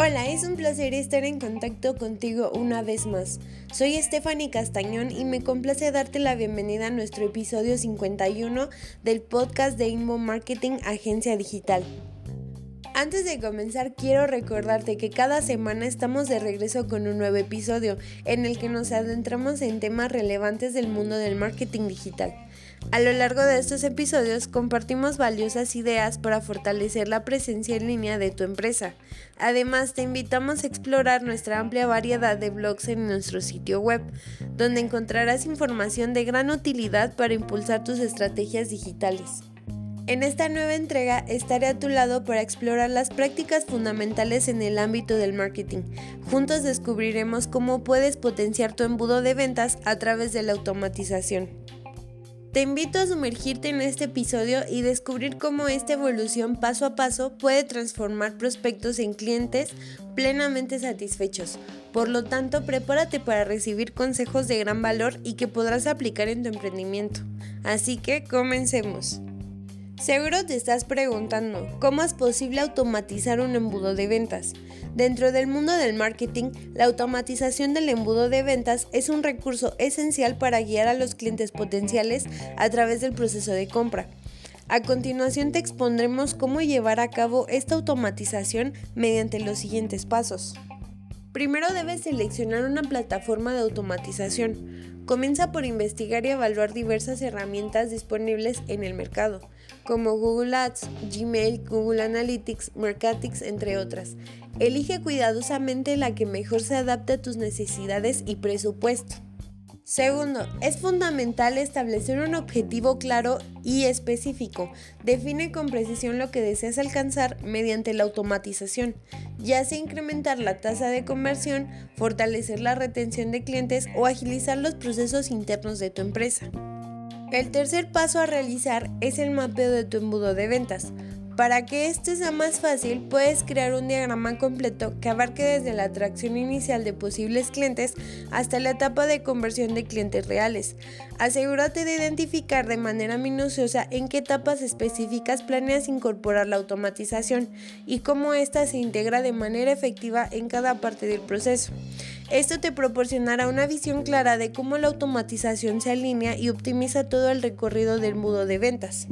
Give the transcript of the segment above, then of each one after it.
Hola, es un placer estar en contacto contigo una vez más. Soy Stephanie Castañón y me complace darte la bienvenida a nuestro episodio 51 del podcast de Inmo Marketing Agencia Digital. Antes de comenzar, quiero recordarte que cada semana estamos de regreso con un nuevo episodio en el que nos adentramos en temas relevantes del mundo del marketing digital. A lo largo de estos episodios compartimos valiosas ideas para fortalecer la presencia en línea de tu empresa. Además, te invitamos a explorar nuestra amplia variedad de blogs en nuestro sitio web, donde encontrarás información de gran utilidad para impulsar tus estrategias digitales. En esta nueva entrega estaré a tu lado para explorar las prácticas fundamentales en el ámbito del marketing. Juntos descubriremos cómo puedes potenciar tu embudo de ventas a través de la automatización. Te invito a sumergirte en este episodio y descubrir cómo esta evolución paso a paso puede transformar prospectos en clientes plenamente satisfechos. Por lo tanto, prepárate para recibir consejos de gran valor y que podrás aplicar en tu emprendimiento. Así que comencemos. Seguro te estás preguntando, ¿cómo es posible automatizar un embudo de ventas? Dentro del mundo del marketing, la automatización del embudo de ventas es un recurso esencial para guiar a los clientes potenciales a través del proceso de compra. A continuación te expondremos cómo llevar a cabo esta automatización mediante los siguientes pasos. Primero debes seleccionar una plataforma de automatización. Comienza por investigar y evaluar diversas herramientas disponibles en el mercado, como Google Ads, Gmail, Google Analytics, Mercatix, entre otras. Elige cuidadosamente la que mejor se adapte a tus necesidades y presupuesto. Segundo, es fundamental establecer un objetivo claro y específico. Define con precisión lo que deseas alcanzar mediante la automatización, ya sea incrementar la tasa de conversión, fortalecer la retención de clientes o agilizar los procesos internos de tu empresa. El tercer paso a realizar es el mapeo de tu embudo de ventas. Para que esto sea más fácil, puedes crear un diagrama completo que abarque desde la atracción inicial de posibles clientes hasta la etapa de conversión de clientes reales. Asegúrate de identificar de manera minuciosa en qué etapas específicas planeas incorporar la automatización y cómo ésta se integra de manera efectiva en cada parte del proceso. Esto te proporcionará una visión clara de cómo la automatización se alinea y optimiza todo el recorrido del mudo de ventas.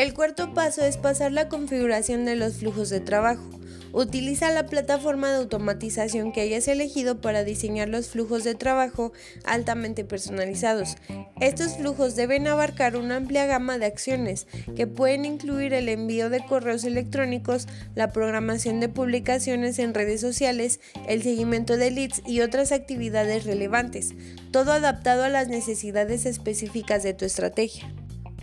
El cuarto paso es pasar la configuración de los flujos de trabajo. Utiliza la plataforma de automatización que hayas elegido para diseñar los flujos de trabajo altamente personalizados. Estos flujos deben abarcar una amplia gama de acciones que pueden incluir el envío de correos electrónicos, la programación de publicaciones en redes sociales, el seguimiento de leads y otras actividades relevantes, todo adaptado a las necesidades específicas de tu estrategia.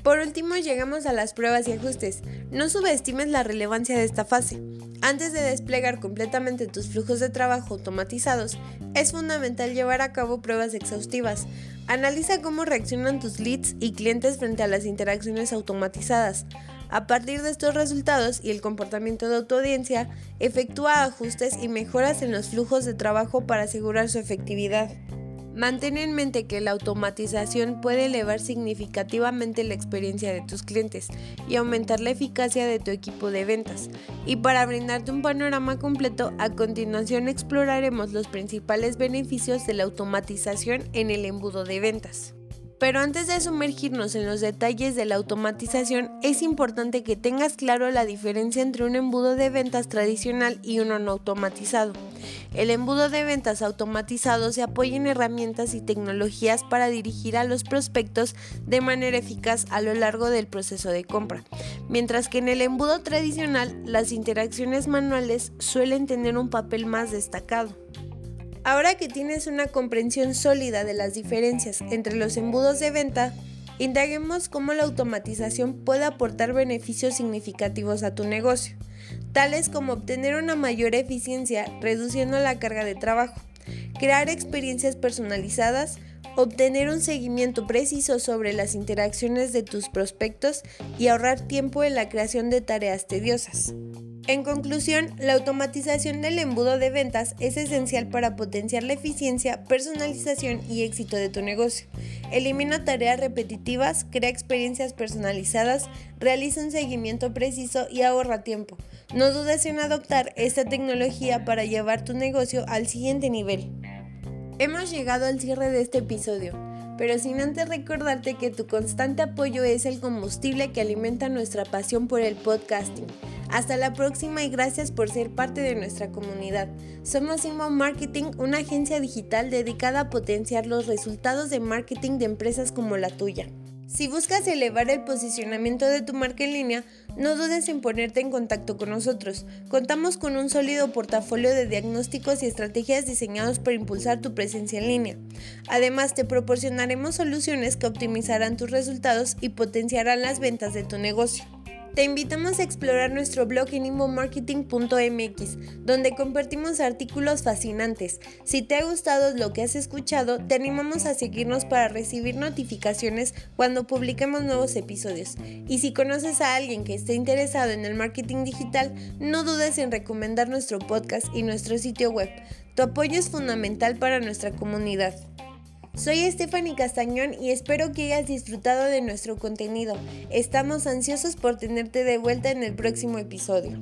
Por último, llegamos a las pruebas y ajustes. No subestimes la relevancia de esta fase. Antes de desplegar completamente tus flujos de trabajo automatizados, es fundamental llevar a cabo pruebas exhaustivas. Analiza cómo reaccionan tus leads y clientes frente a las interacciones automatizadas. A partir de estos resultados y el comportamiento de tu audiencia, efectúa ajustes y mejoras en los flujos de trabajo para asegurar su efectividad. Mantén en mente que la automatización puede elevar significativamente la experiencia de tus clientes y aumentar la eficacia de tu equipo de ventas. Y para brindarte un panorama completo, a continuación exploraremos los principales beneficios de la automatización en el embudo de ventas. Pero antes de sumergirnos en los detalles de la automatización, es importante que tengas claro la diferencia entre un embudo de ventas tradicional y uno no automatizado. El embudo de ventas automatizado se apoya en herramientas y tecnologías para dirigir a los prospectos de manera eficaz a lo largo del proceso de compra, mientras que en el embudo tradicional las interacciones manuales suelen tener un papel más destacado. Ahora que tienes una comprensión sólida de las diferencias entre los embudos de venta, indaguemos cómo la automatización puede aportar beneficios significativos a tu negocio, tales como obtener una mayor eficiencia reduciendo la carga de trabajo, crear experiencias personalizadas, obtener un seguimiento preciso sobre las interacciones de tus prospectos y ahorrar tiempo en la creación de tareas tediosas. En conclusión, la automatización del embudo de ventas es esencial para potenciar la eficiencia, personalización y éxito de tu negocio. Elimina tareas repetitivas, crea experiencias personalizadas, realiza un seguimiento preciso y ahorra tiempo. No dudes en adoptar esta tecnología para llevar tu negocio al siguiente nivel. Hemos llegado al cierre de este episodio pero sin antes recordarte que tu constante apoyo es el combustible que alimenta nuestra pasión por el podcasting. Hasta la próxima y gracias por ser parte de nuestra comunidad. Somos Imo Marketing, una agencia digital dedicada a potenciar los resultados de marketing de empresas como la tuya. Si buscas elevar el posicionamiento de tu marca en línea, no dudes en ponerte en contacto con nosotros. Contamos con un sólido portafolio de diagnósticos y estrategias diseñados para impulsar tu presencia en línea. Además, te proporcionaremos soluciones que optimizarán tus resultados y potenciarán las ventas de tu negocio. Te invitamos a explorar nuestro blog en inbomarketing.mx, donde compartimos artículos fascinantes. Si te ha gustado lo que has escuchado, te animamos a seguirnos para recibir notificaciones cuando publiquemos nuevos episodios. Y si conoces a alguien que esté interesado en el marketing digital, no dudes en recomendar nuestro podcast y nuestro sitio web. Tu apoyo es fundamental para nuestra comunidad. Soy Stephanie Castañón y espero que hayas disfrutado de nuestro contenido. Estamos ansiosos por tenerte de vuelta en el próximo episodio.